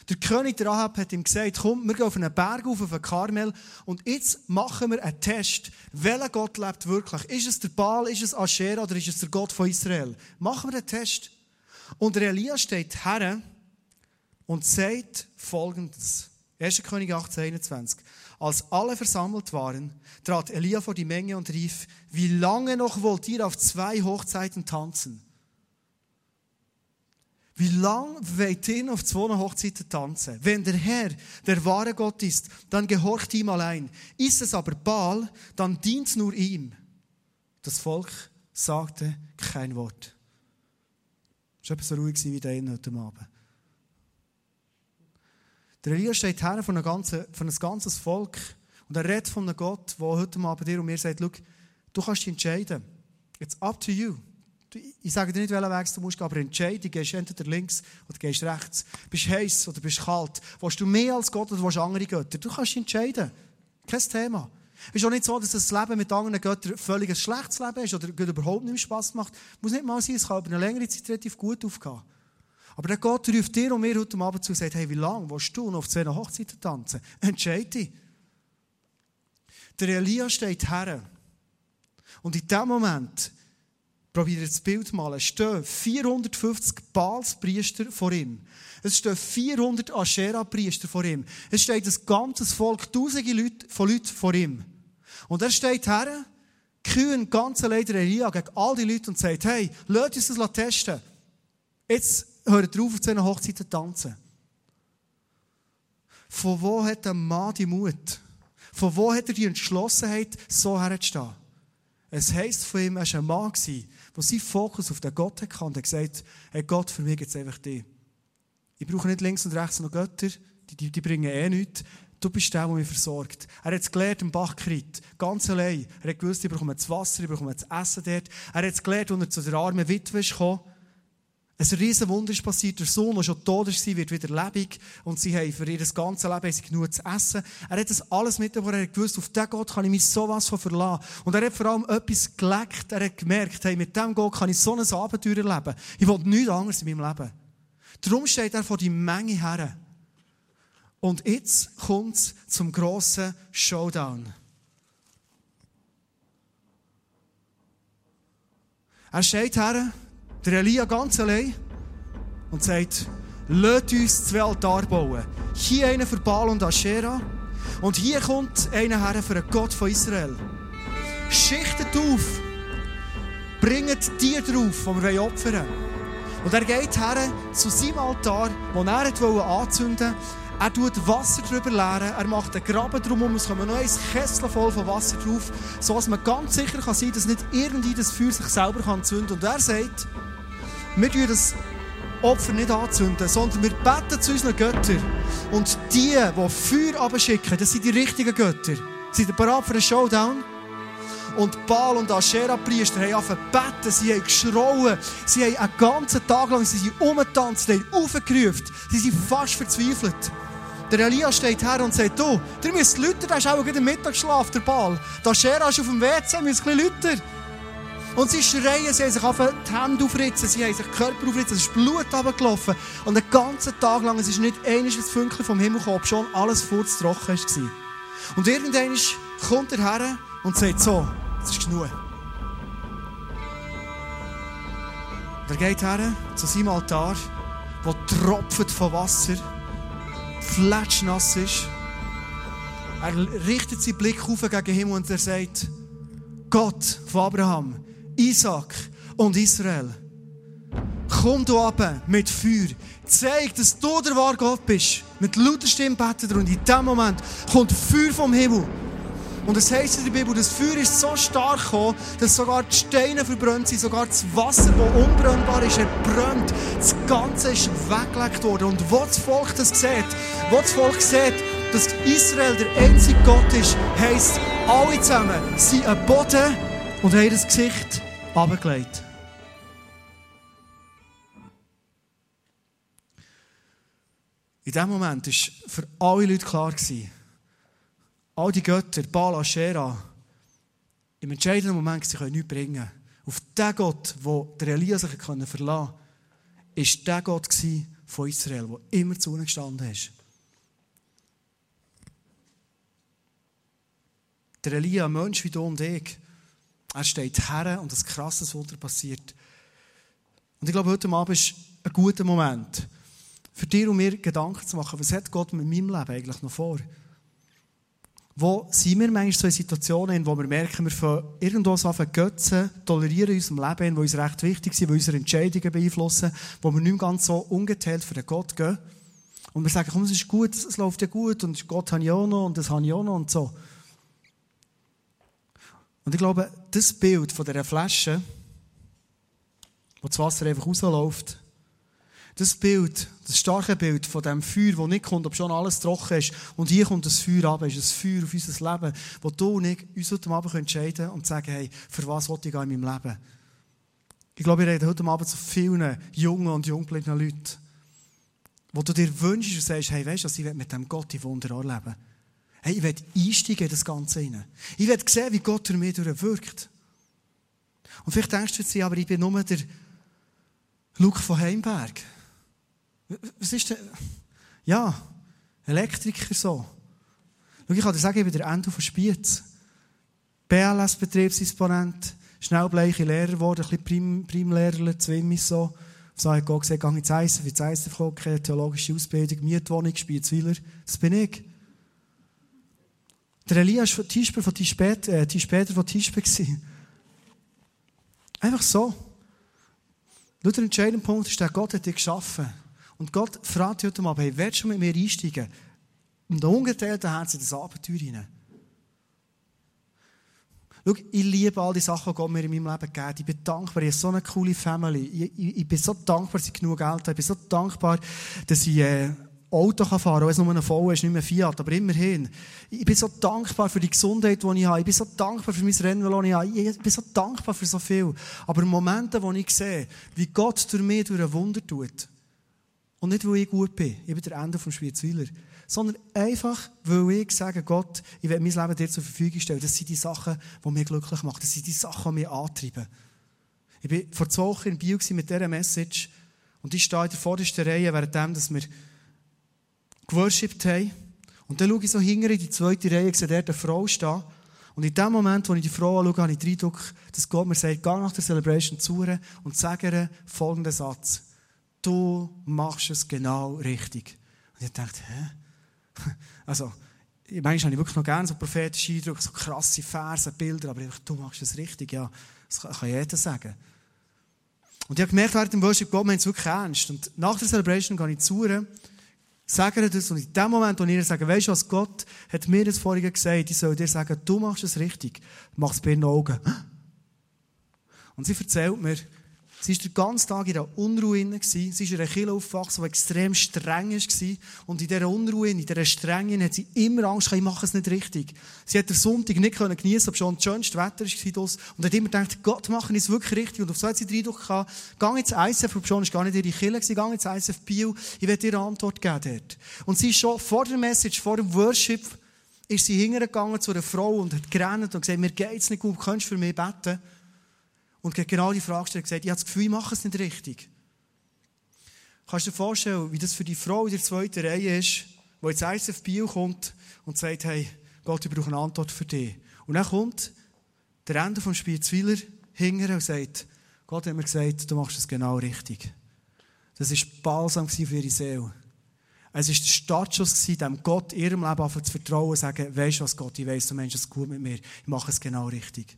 Der König der Ahab hat ihm gesagt, komm, wir gehen auf einen Berg auf, auf Karmel, und jetzt machen wir einen Test. Welcher Gott lebt wirklich? Ist es der Baal, ist es Asherah oder ist es der Gott von Israel? Machen wir einen Test. Und der Elia steht her und sagt folgendes. 1. König 18, 21. Als alle versammelt waren, trat Elia vor die Menge und rief, wie lange noch wollt ihr auf zwei Hochzeiten tanzen? Wie lang wollt ihr auf zwei Hochzeiten tanzen? Wenn der Herr der wahre Gott ist, dann gehorcht ihm allein. Ist es aber Baal, dann dient nur ihm. Das Volk sagte kein Wort. Es war so ruhig wie der heute Abend. Der Elia steht her von einem, ganzen, von einem ganzes Volk und er redet von einem Gott, der heute Abend dir und mir sagt, du kannst dich entscheiden. It's up to you. Ich sage dir nicht, welchen Weg du musst, aber entscheide, gehst entweder links oder gehst rechts. Bist heiß oder bist kalt. Willst du mehr als Gott oder willst du andere Götter? Du kannst entscheiden. Kein Thema. Es ist auch nicht so, dass das Leben mit anderen Göttern völlig ein schlechtes Leben ist oder überhaupt nicht mehr Spass macht. Muss nicht mal sein, es kann über eine längere Zeit relativ gut aufgehen. Aber der Gott ruft dir und mir heute Abend zu und sagt, hey, wie lange willst du noch auf zwei Hochzeiten tanzen? Entscheide dich. Der Elia steht her. Und in dem Moment, probiert das Bild mal, stehen 450 Balspriester vor ihm. Es stehen 400 Aschera-Priester vor ihm. Es steht ein ganzes Volk, tausende Leute, von Leuten vor ihm. Und er steht her, kühn, ganz allein der Elia gegen all die Leute und sagt, hey, lasst uns das testen. Jetzt hört auf, auf diesen Hochzeiten zu tanzen. Von wo hat der Mann die Mut? Von wo hat er die Entschlossenheit, so herzustehen? Es heisst von ihm, er war ein Mann, der seinen Fokus auf den Gott hatte und hat gesagt, hey Gott, für mich gibt es einfach dich. Ich brauche nicht links und rechts noch Götter, die, die, die bringen eh nichts. Du bist der, der mich versorgt. Er hat es gelernt im Bachkrit, ganz allein. Er hat gewusst, ich brauche das Wasser, ich brauche das Essen dort. Er hat es gelernt, als er zu der armen Witwe kam. Ein riesen Wunder ist passiert. Der Sohn, der schon tot war, wird wieder lebendig. Und sie haben für ihr ganzes Leben genug zu essen. Er hat das alles mitbekommen. Er hat gewusst, auf diesen Gott kann ich mich sowas von verlassen. Und er hat vor allem etwas geleckt. Er hat gemerkt, hey, mit diesem Gott kann ich so ein Abenteuer erleben. Ich will nichts anderes in meinem Leben. Darum steht er vor die Menge her. Und jetzt kommt es zum grossen Showdown. Er steht her, der Elia ganz allein und sagt, lasst uns zwei Altar bauen. Hier einer für Baal und Aschera und hier kommt einer her für den Gott von Israel. Schichtet auf, bringt Tiere drauf, die wir opfern wollen. Und er geht her zu seinem Altar, den er anzünden wollte. Er tut Wasser drüber leeren, er macht einen Graben drumherum, es kommt noch ein Kessel voll von Wasser drauf, sodass man ganz sicher kann sein kann, dass nicht irgendwie das Feuer sich selber entzünden kann. Und er sagt, wir tun das Opfer nicht anzünden, sondern wir beten zu unseren Göttern. Und die, die Feuer abschicken, das sind die richtigen Götter. Seid ihr bereit für einen Showdown? Und Baal und Aschera-Priester haben angefangen sie haben geschrauen, sie haben einen ganzen Tag lang sie sind umgetanzt, sie haben aufgerufen, sie sind fast verzweifelt. Der Elia steht her und sagt, du, ihr müsst Leute, der ist auch gerade Mittagsschlaf, der Baal. Der Aschera ist auf dem WC, müsst ein bisschen Leute. Und sie schreien, sie haben sich die Hände aufritzen, sie haben sich den Körper aufritzen, es ist Blut runtergelaufen. Und den ganzen Tag lang, es ist nicht eines das Fünkchen vom Himmel gekommen, schon alles furztrocken war. Und irgendwann kommt er her und sagt so, es ist genug. Und er geht her zu seinem Altar, wo tropft von Wasser, fletschnass ist. Er richtet seinen Blick auf gegen Himmel und er sagt, Gott von Abraham, Isaac und Israel. Komm du ab mit Feuer. Zeig, dass du der wahre Gott bist. Mit lauter Stimme betet er und in dem Moment kommt Feuer vom Himmel. Und es heisst in der Bibel, das Feuer ist so stark gekommen, dass sogar die Steine verbrannt sind, sogar das Wasser, das unbrennbar ist, erbrannt. Das Ganze ist weggelegt worden. Und wo das Volk das sieht, wo das Volk sieht, dass Israel der einzige Gott ist, heisst, alle zusammen sind am Boden und haben das Gesicht abgelegt. In diesem Moment war für alle Leute klar, all die Götter, Baal, Asherah, im entscheidenden Moment, sie können nichts bringen. Auf den Gott, wo der Elia sich verlassen konnte, war der Gott von Israel, der immer zu ihnen gestanden ist. Der Elia, ein Mensch wie du und ich, er steht her und ein krasses Wunder passiert. Und ich glaube, heute Abend ist ein guter Moment, für dich und mir Gedanken zu machen, was hat Gott mit meinem Leben eigentlich noch vor? Wo sind wir manchmal so in Situationen, in wo wir merken, wir von irgendwo so Götzen tolerieren in unserem Leben, die uns recht wichtig sind, die unsere Entscheidungen beeinflussen, wo wir nicht mehr ganz so ungeteilt für den Gott gehen. Und wir sagen, komm, es ist gut, es läuft ja gut und Gott hat ja auch noch und das habe ich auch noch und so. Und ich glaube, das Bild von dieser Flasche, wo das Wasser einfach rausläuft, das Bild, das starke Bild von dem Feuer, das nicht kommt, ob schon alles trocken ist, und hier kommt das Feuer ab, ist ein Feuer auf unser Leben, wo du und ich uns heute Abend entscheiden können und sagen, hey, für was will ich in meinem Leben? Ich glaube, ich rede heute Abend zu vielen jungen und junggebliebenen Leuten, wo du dir wünschst und sagst, hey, weißt du, ich will mit dem Gott die Wunder erleben. Hey, ich will einsteigen in das Ganze rein. Ich will sehen, wie Gott durch mich wirkt. Und vielleicht denkst du jetzt, aber ich bin nur der Luke von Heimberg. Was ist denn? Ja, Elektriker so. Schau, ich kann dir sagen, ich bin der Endo von Spiez. BLS-Betriebsdisponent, schnell bleiche Lehrer geworden, ein bisschen Prim Primlehrer, Zwimmis so. So hat Gott gesagt, gehe ins ISF, ins ISF gekommen, theologische Ausbildung, Mietwohnung, Spiezweiler. Das bin ich. Der Elias von Tischber von Tischbeter, äh, Tischbeter von gewesen. Einfach so. Nur der entscheidende Punkt ist, dass Gott hat dich geschaffen. Und Gott fragt heute mal, hey, willst du mit mir einsteigen? Und der ungeteilten Herz in das Abenteuer hinein. Schau, ich liebe all die Sachen, die Gott mir in meinem Leben gegeben hat. Ich bin dankbar, ich habe so eine coole Family. Ich, ich, ich bin so dankbar, dass ich genug Geld habe. Ich bin so dankbar, dass ich äh, Auto fahren kann, auch wenn es nur ein VW ist, nicht mehr Fiat, aber immerhin. Ich bin so dankbar für die Gesundheit, die ich habe. Ich bin so dankbar für mein Rennen, das ich habe. Ich bin so dankbar für so viel. Aber Momente, wo ich sehe, wie Gott durch mich durch ein Wunder tut, und nicht, weil ich gut bin, ich bin der Ende vom Schweizweiler, sondern einfach, weil ich sage, Gott, ich will mein Leben dir zur Verfügung stellen. Das sind die Sachen, die mich glücklich machen. Das sind die Sachen, die mich antreiben. Ich war vor zwei Wochen in Bio mit dieser Message und ich stehe in der vordersten Reihe, währenddem, dass wir geworshipped haben. Und dann schaue ich so hinter in die zweite Reihe, sehe dort eine Frau stehen. Und in dem Moment, wo ich die Frau anschaue, habe ich den Eindruck, dass Gott mir sagt, geh nach der Celebration zu ihr und sage ihr folgenden Satz. Du machst es genau richtig. Und ich dachte, hä? *laughs* Also, manchmal habe ich wirklich noch gerne so prophetische Eindrücke, so krasse Verse, Bilder, aber einfach, du machst es richtig, ja. Das kann, jeder sagen. Und ich habe gemerkt, während dem Worship, Gott meint es wirklich ernst. Und nach der Celebration gehe ich zu ihr Sage das und in dem Moment, wo ihr sage, weißt du was, Gott hat mir das vorhin gesagt, ich soll dir sagen, du machst es richtig, mach es bei den Augen. Und sie erzählt mir, Sie war den ganzen Tag in der Unruhe. Sie ist in einer Kirche aufgewachsen, die extrem streng war. Und in dieser Unruhe, in dieser Strenge, hat sie immer Angst gehabt, ich mache es nicht richtig. Sie hat den Sonntag nicht geniessen ob schon das schönste Wetter war. Und hat immer gedacht, Gott, mache ich es wirklich richtig. Und auf so hat sie den Eindruck geh ins ISF, ob schon gar nicht ihre Kirche gewesen, geh ins ISF Bio, ich werde dir eine Antwort geben dort. Und sie ist schon vor der Message, vor dem Worship, ist sie hingegangen zu einer Frau und hat gerannt und gesagt, mir geht's nicht gut, kannst du für mich beten? Und genau die Frage gestellt gesagt, ich habe das Gefühl, ich mache es nicht richtig. Kannst du dir vorstellen, wie das für die Frau in der zweiten Reihe ist, die jetzt eins auf Bio kommt und sagt, hey, Gott, ich brauche eine Antwort für dich. Und dann kommt der Ende vom Spielzwiller hinterher und sagt, Gott hat mir gesagt, du machst es genau richtig. Das war balsam für ihre Seele. Es war der Startschuss, dem Gott ihrem Leben zu vertrauen und zu sagen, weisst du was, Gott, ich weiss, du meinst es gut mit mir, ich mache es genau richtig.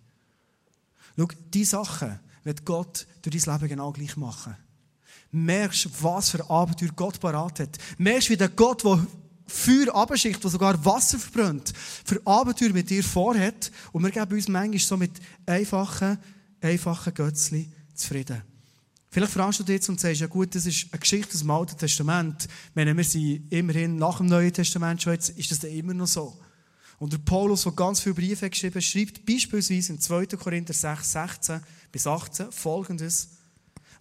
Schau, diese Sachen wird Gott durch dein Leben genau gleich machen. Merkst, was für Abenteuer Gott parat hat. Merkst, wie der Gott, der Feuer abschicht, der sogar Wasser verbrennt, für Abenteuer mit dir vorhat. Und wir geben uns manchmal so mit einfachen, einfachen Götzli zufrieden. Vielleicht fragst du dich jetzt und sagst, ja gut, das ist eine Geschichte aus dem Alten Testament. Wenn wir sind immerhin nach dem Neuen Testament schon jetzt, ist das dann immer noch so. Und der Paulus, der ganz viele Briefe geschrieben hat, schreibt beispielsweise in 2. Korinther 6, 16 bis 18 folgendes.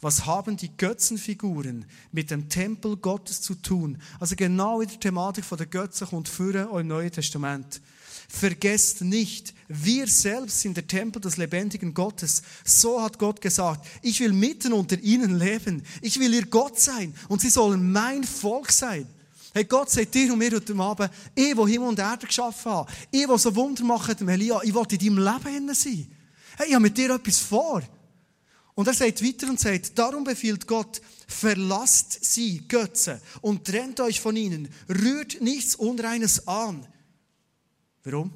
Was haben die Götzenfiguren mit dem Tempel Gottes zu tun? Also genau in der Thematik von der Götzen kommt führen im Neuen Testament. Vergesst nicht, wir selbst sind der Tempel des lebendigen Gottes. So hat Gott gesagt, ich will mitten unter ihnen leben. Ich will ihr Gott sein und sie sollen mein Volk sein. Hey, Gott sagt dir und mir heute Abend, ich, der Himmel und Erde geschaffen habe, ich, der so Wunder macht, Elia, ich will in deinem Leben sein. Hey, ich habe mit dir etwas vor. Und er sagt weiter und sagt, darum befiehlt Gott, verlasst sie, Götze, und trennt euch von ihnen, rührt nichts Unreines an. Warum?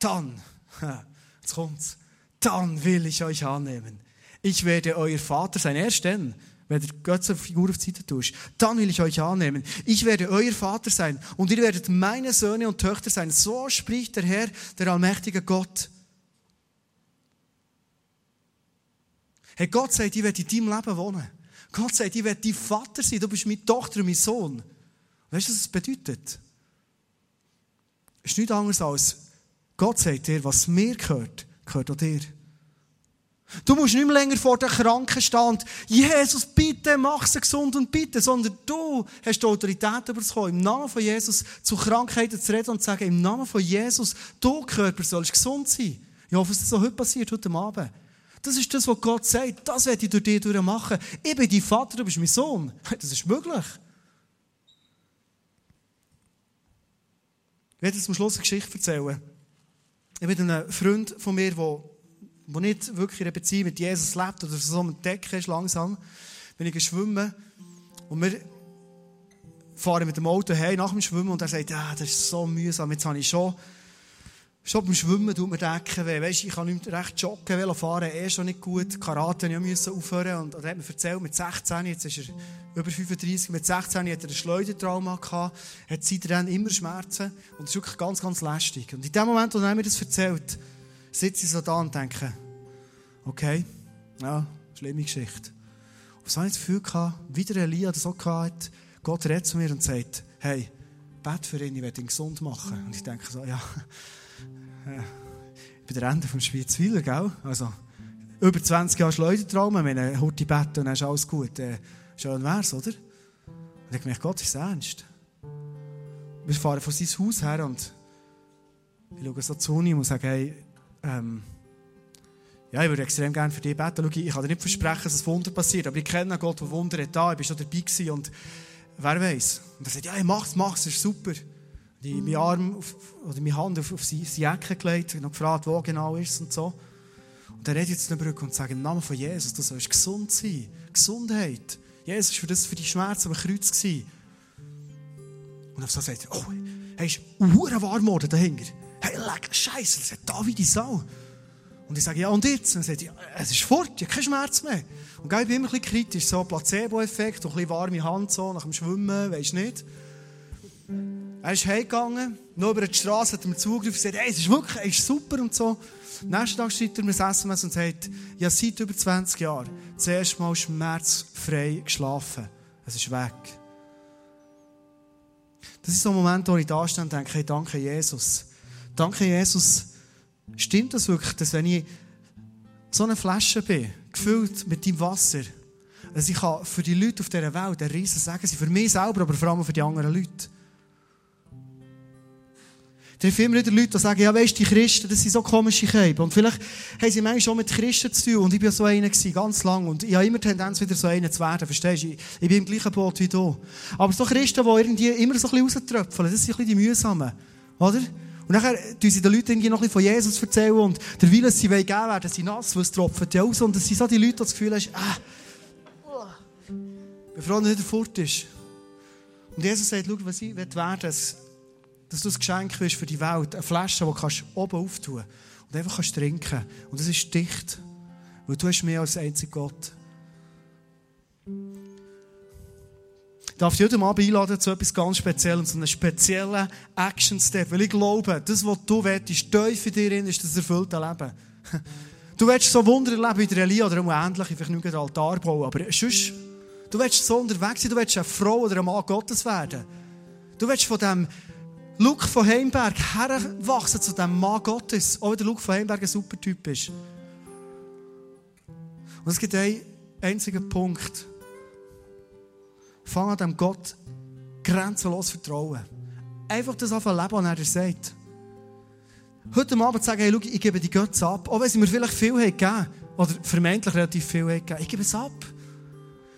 Dann, *laughs* jetzt kommt's, dann will ich euch annehmen. Ich werde euer Vater sein, erst dann, wenn du Götzenfigur auf die Seite tust, dann will ich euch annehmen. Ich werde euer Vater sein und ihr werdet meine Söhne und Töchter sein. So spricht der Herr, der allmächtige Gott. Hey, Gott sagt, ich werde in deinem Leben wohnen. Gott sagt, ich werde dein Vater sein. Du bist meine Tochter mein Sohn. Weißt du, was das bedeutet? Es ist nichts anderes als, Gott sagt dir, was mir gehört, gehört auch dir. Du musst nicht mehr länger vor der Kranken stehen Jesus, bitte mach sie gesund und bitte, sondern du hast die Autorität bekommen, im Namen von Jesus zu Krankheiten zu reden und zu sagen, im Namen von Jesus, du Körper sollst gesund sein. Ich hoffe, dass das so heute passiert, heute Abend. Das ist das, was Gott sagt. Das werde ich durch dich machen. Ich bin dein Vater, du bist mein Sohn. *laughs* Das ist möglich. Ich werde jetzt am Schluss eine Geschichte erzählen. Ich bin ein Freund von mir, der, der nicht wirklich in einer Beziehung mit Jesus lebt oder so am Decken ist langsam. Bin ich schwimmen und wir fahren mit dem Auto heim nach dem Schwimmen und er sagt, ja, das ist so mühsam, jetzt habe ich schon Schon beim Schwimmen tut mir Decken weh. Weißt, ich kann nicht recht joggen, Velo fahren, eh schon nicht gut. Karate musste ich aufhören. Und er hat mir erzählt, mit 16, jetzt ist er über 35, mit 16 hat er ein Schleudertrauma gehabt, hat seitdem immer Schmerzen. Und das ist wirklich ganz, ganz lästig. Und in dem Moment, wo er mir das erzählt, sitze ich so da und denke, okay, ja, schlimme Geschichte. Und so habe ich das Gefühl gehabt, wieder Elia das auch gehabt, Gott redet zu mir und sagt, hey, bet für ihn, ich werde ihn gesund machen. Und ich denke so, ja, ich bin der Ende vom Schweizweiler, gell? Also, über 20 Jahre Schleudertrauma, wenn er heute Bett und dann ist alles gut. Äh, schön wär's, oder? Und ich gemerkt, Gott ist ernst. Wir fahren von seinem Haus her und ich schaue so zu ihm und sage, hey, ähm, ja, ich würde extrem gerne für dich beten. Schau, ich kann dir nicht versprechen, dass ein Wunder passiert, aber ich kenne Gott, der Wunder hat da. Ich bin schon dabei gewesen und wer weiß. Und er sagt, ja, mach's, mach's, ist super die, meinen Arm auf, oder meine Hand auf, auf seine Jacke gelegt und gefragt, wo genau ist und so. Und er redet jetzt in Brücke und sagt, im Namen von Jesus, du sollst gesund sein. Gesundheit. Jesus war für, das, für die Schmerzen am Kreuz. Gewesen. Und auf so sagt er, oh, hey, ist warm geworden dahinter. Hey, leck, Scheiße, das ist David die Sau. Und ich sage, ja, und jetzt? Und er sagt, ja, es ist fort, ich habe keinen Schmerz mehr. Und ich bin immer ein bisschen kritisch, so Placebo-Effekt, ein bisschen warme Hand so nach dem Schwimmen, weisst nicht. Er ist heimgegangen, noch über die Straße hat er mir zugegriffen und gesagt, hey, es ist wirklich, es ist super und so. Nächsten Tag schreibt er mir das SMS und sagt, ja, seit über 20 Jahren zuerst mal schmerzfrei geschlafen. Es ist weg. Das ist so ein Moment, wo ich da stehe und denke, hey, danke Jesus. Danke Jesus. Stimmt das wirklich, dass wenn ich so eine Flasche bin, gefüllt mit deinem Wasser, dass ich für die Leute auf dieser Welt ein Riesen sagen sie, für mich selber, aber vor allem für die anderen Leute. Da haben immer wieder Leute, die sagen, ja, du, die Christen, das sind so komische Käben. Und vielleicht haben sie manchmal schon mit Christen zu tun. Und ich war so einer gewesen, ganz lang. Und ich habe immer Tendenz, wieder so einer zu werden. Verstehst du? Ich, ich bin im gleichen Boot wie du. Aber so Christen, die irgendwie immer so ein bisschen rauströpfeln, das sind ein bisschen die mühsamen. Oder? Und nachher tun sie den Leuten irgendwie noch ein von Jesus erzählen und der Wille, sie wollen geben, werden sie nass, weil es tropft ja aus. Und das sind so die Leute, die das Gefühl haben, ah, bevor er nicht fort ist. Und Jesus sagt, schau, was ich werden dass du ein Geschenk bist für die Welt. Eine Flasche, die du oben auftun kannst und einfach kannst trinken Und das ist dicht, weil du hast mehr als einzig Gott. Darf dich heute Abend einladen zu etwas ganz Speziellem, zu einem speziellen Action-Step. Weil ich glaube, das, was du willst, tief in dir drin, ist das erfüllte Leben. *laughs* Du willst so Wunder erleben wie der Elia oder ähnlich, vielleicht nicht einen Altar bauen, aber sonst, du willst so unterwegs sein, du willst eine Frau oder ein Mann Gottes werden. Du willst von dem Luke von Heimberg herwachsen zu dem Mann Gottes, auch wenn der Luke von Heimberg ein super Typ ist. Und es gibt einen einzigen Punkt. Fang an dem Gott grenzenlos vertrauen. Einfach das anfangen leben, was er sagt. Heute Abend sagen, hey, schau, ich gebe die Götze ab. Auch wenn sie mir vielleicht viel haben gegeben oder vermeintlich relativ viel haben gegeben. Ich gebe es ab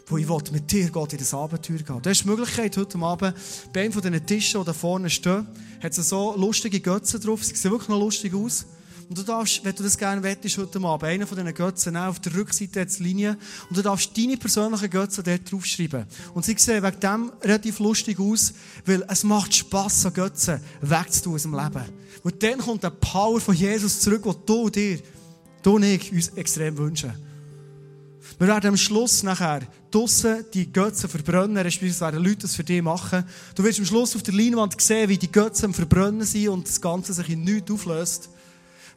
wo ich mit dir Gott in das Abenteuer gehen. Du hast die Möglichkeit, heute Abend bei einem von diesen Tischen, die da vorne stehen, hat es so lustige Götze drauf. Sie sehen wirklich noch lustig aus. Und du darfst, wenn du das gerne wettest, heute Abend, einen von diesen Götzen auf der Rückseite jetzt Linie und du darfst deine persönlichen Götze dort draufschreiben. Und sie sehen wegen dem relativ lustig aus, weil es macht Spass, an Götzen wegzutun aus dem Leben. Und dann kommt der Power von Jesus zurück, den du dir, du und ich uns extrem wünschen. Wir werden am Schluss nachher draussen die Götzen verbrennen, respektive werden Leute das für dich machen. Du wirst am Schluss auf der Leinwand sehen, wie die Götzen am Verbrennen sind und das Ganze sich in nichts auflöst.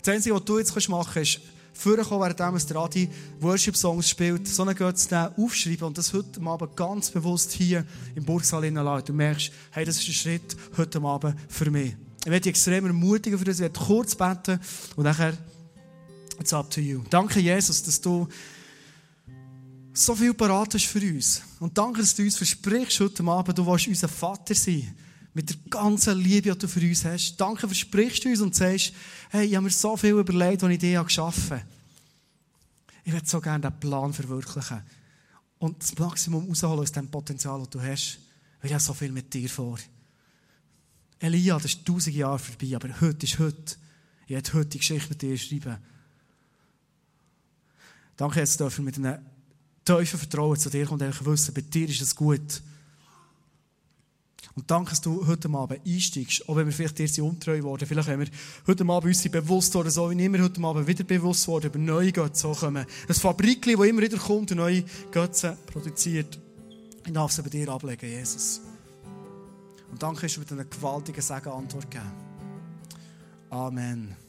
Das Einzige, was du jetzt machen kannst, ist, vorkommen, während der Adi Worship-Songs spielt, so einen Götzen aufschreiben und das heute Abend ganz bewusst hier im Burgsaal lassen. Du merkst, hey, das ist ein Schritt heute Abend für mich. Ich werde dich extrem ermutigen für das. Ich werde kurz beten und nachher It's up to you. Danke, Jesus, dass du so viel parat hast für uns. Und danke, dass du uns versprichst heute Abend, du willst unser Vater sein. Mit der ganzen Liebe, die du für uns hast. Danke, versprichst du uns und sagst, hey, ich habe mir so viel überlegt, was ich dir geschaffen habe. Ich würde so gerne diesen Plan verwirklichen. Und das Maximum rausholen aus dem Potenzial, das du hast. Weil ich habe so viel mit dir vor. Elia, das ist tausend Jahre vorbei, aber heute ist heute. Ich werde heute die Geschichte mit dir schreiben. Danke, jetzt dürfen mit einem tiefen Vertrauen zu dir kommen und wissen, bei dir ist es gut. Und danke, dass du heute Abend einsteigst, auch wenn wir vielleicht dir sind untreu geworden. Vielleicht haben wir heute Abend uns bewusst worden, so wie immer heute Abend wieder bewusst worden, über neue Götze kommen. Ein Fabrikli, das immer wieder kommt und neue Götze produziert. Ich darf sie bei dir ablegen, Jesus. Und danke, dass du mir eine gewaltige Segen Antwort gegeben. Amen.